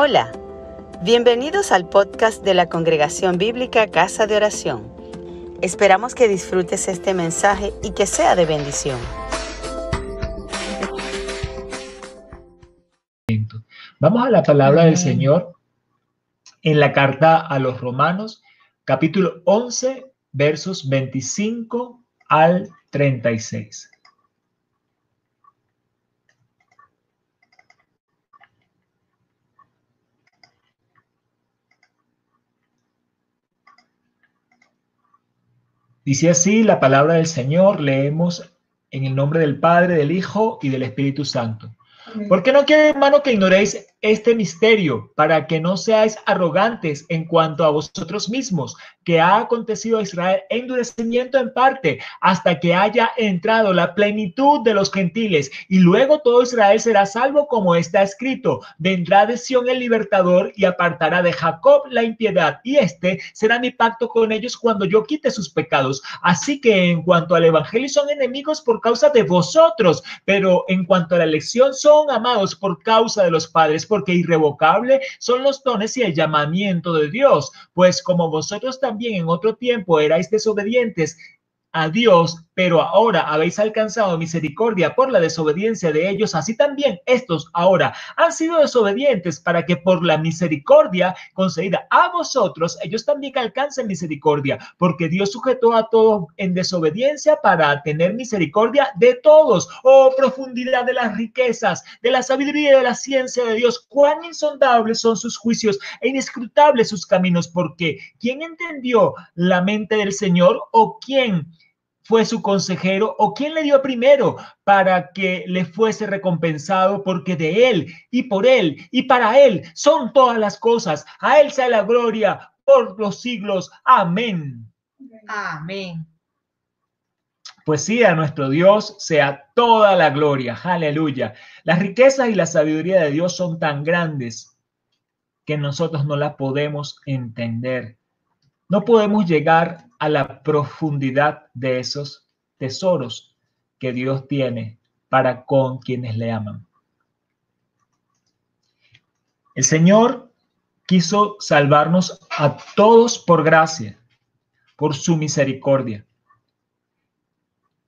Hola, bienvenidos al podcast de la Congregación Bíblica Casa de Oración. Esperamos que disfrutes este mensaje y que sea de bendición. Vamos a la palabra del Señor en la carta a los Romanos, capítulo 11, versos 25 al 36. Dice así la palabra del Señor, leemos en el nombre del Padre, del Hijo y del Espíritu Santo. Porque no quiero, hermano, que ignoréis este misterio, para que no seáis arrogantes en cuanto a vosotros mismos, que ha acontecido a Israel endurecimiento en parte, hasta que haya entrado la plenitud de los gentiles, y luego todo Israel será salvo, como está escrito: vendrá de Sión el libertador y apartará de Jacob la impiedad, y este será mi pacto con ellos cuando yo quite sus pecados. Así que en cuanto al evangelio son enemigos por causa de vosotros, pero en cuanto a la elección son amados por causa de los padres porque irrevocable son los dones y el llamamiento de Dios, pues como vosotros también en otro tiempo erais desobedientes a Dios, pero ahora habéis alcanzado misericordia por la desobediencia de ellos, así también estos ahora han sido desobedientes para que por la misericordia concedida a vosotros, ellos también alcancen misericordia, porque Dios sujetó a todos en desobediencia para tener misericordia de todos. Oh, profundidad de las riquezas, de la sabiduría y de la ciencia de Dios, cuán insondables son sus juicios e inescrutables sus caminos, porque ¿quién entendió la mente del Señor o quién fue su consejero o quién le dio primero para que le fuese recompensado, porque de él y por él y para él son todas las cosas. A él sea la gloria por los siglos. Amén. Amén. Pues sí, a nuestro Dios sea toda la gloria. Aleluya. Las riquezas y la sabiduría de Dios son tan grandes que nosotros no las podemos entender. No podemos llegar a la profundidad de esos tesoros que Dios tiene para con quienes le aman. El Señor quiso salvarnos a todos por gracia, por su misericordia.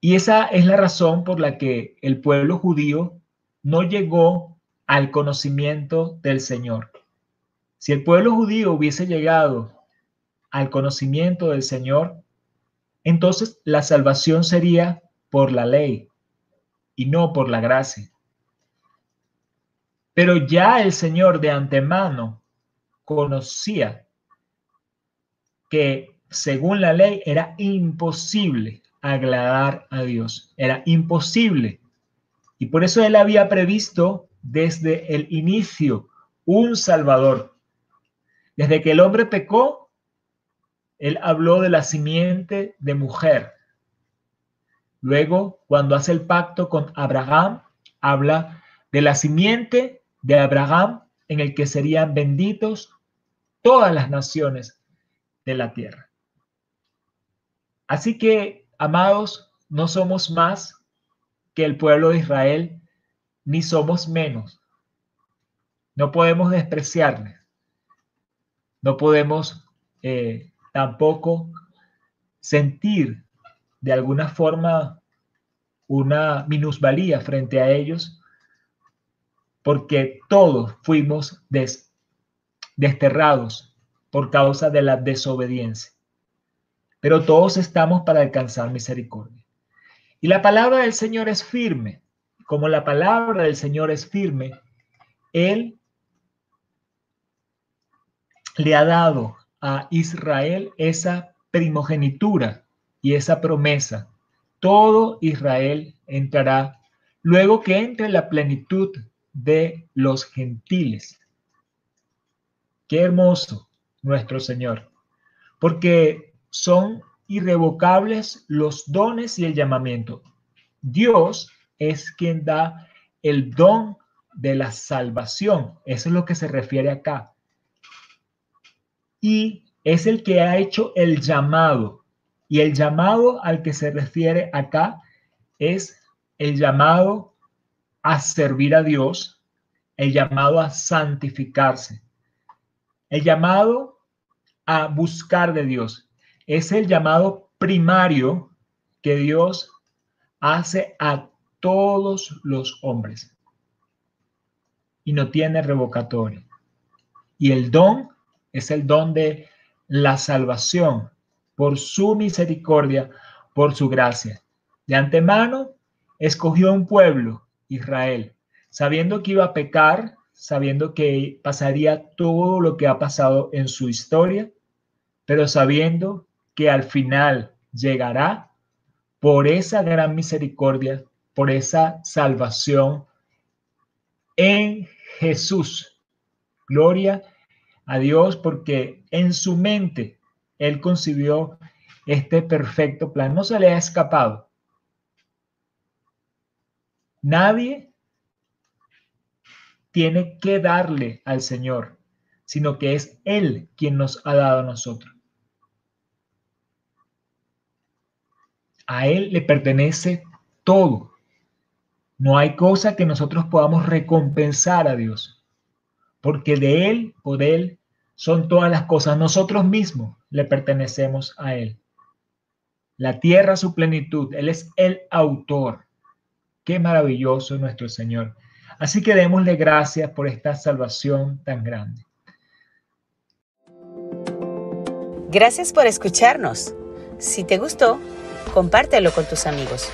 Y esa es la razón por la que el pueblo judío no llegó al conocimiento del Señor. Si el pueblo judío hubiese llegado al conocimiento del Señor, entonces la salvación sería por la ley y no por la gracia. Pero ya el Señor de antemano conocía que según la ley era imposible agradar a Dios, era imposible. Y por eso Él había previsto desde el inicio un Salvador. Desde que el hombre pecó, él habló de la simiente de mujer. Luego, cuando hace el pacto con Abraham, habla de la simiente de Abraham en el que serían benditos todas las naciones de la tierra. Así que, amados, no somos más que el pueblo de Israel, ni somos menos. No podemos despreciarles. No podemos eh, tampoco sentir de alguna forma una minusvalía frente a ellos, porque todos fuimos desterrados por causa de la desobediencia. Pero todos estamos para alcanzar misericordia. Y la palabra del Señor es firme. Como la palabra del Señor es firme, Él le ha dado a Israel esa primogenitura y esa promesa. Todo Israel entrará luego que entre la plenitud de los gentiles. Qué hermoso nuestro Señor, porque son irrevocables los dones y el llamamiento. Dios es quien da el don de la salvación. Eso es lo que se refiere acá y es el que ha hecho el llamado. Y el llamado al que se refiere acá es el llamado a servir a Dios el llamado a santificarse, el llamado a buscar de Dios. Es el llamado primario que Dios hace a todos los hombres y no tiene revocatorio. Y el don es el don de la salvación por su misericordia, por su gracia. De antemano escogió un pueblo, Israel, sabiendo que iba a pecar, sabiendo que pasaría todo lo que ha pasado en su historia, pero sabiendo que al final llegará por esa gran misericordia, por esa salvación en Jesús. Gloria a Dios porque en su mente Él concibió este perfecto plan. No se le ha escapado. Nadie tiene que darle al Señor, sino que es Él quien nos ha dado a nosotros. A Él le pertenece todo. No hay cosa que nosotros podamos recompensar a Dios, porque de Él, por Él, son todas las cosas. Nosotros mismos le pertenecemos a Él. La tierra, su plenitud, Él es el autor. Qué maravilloso nuestro Señor. Así que démosle gracias por esta salvación tan grande. Gracias por escucharnos. Si te gustó, compártelo con tus amigos.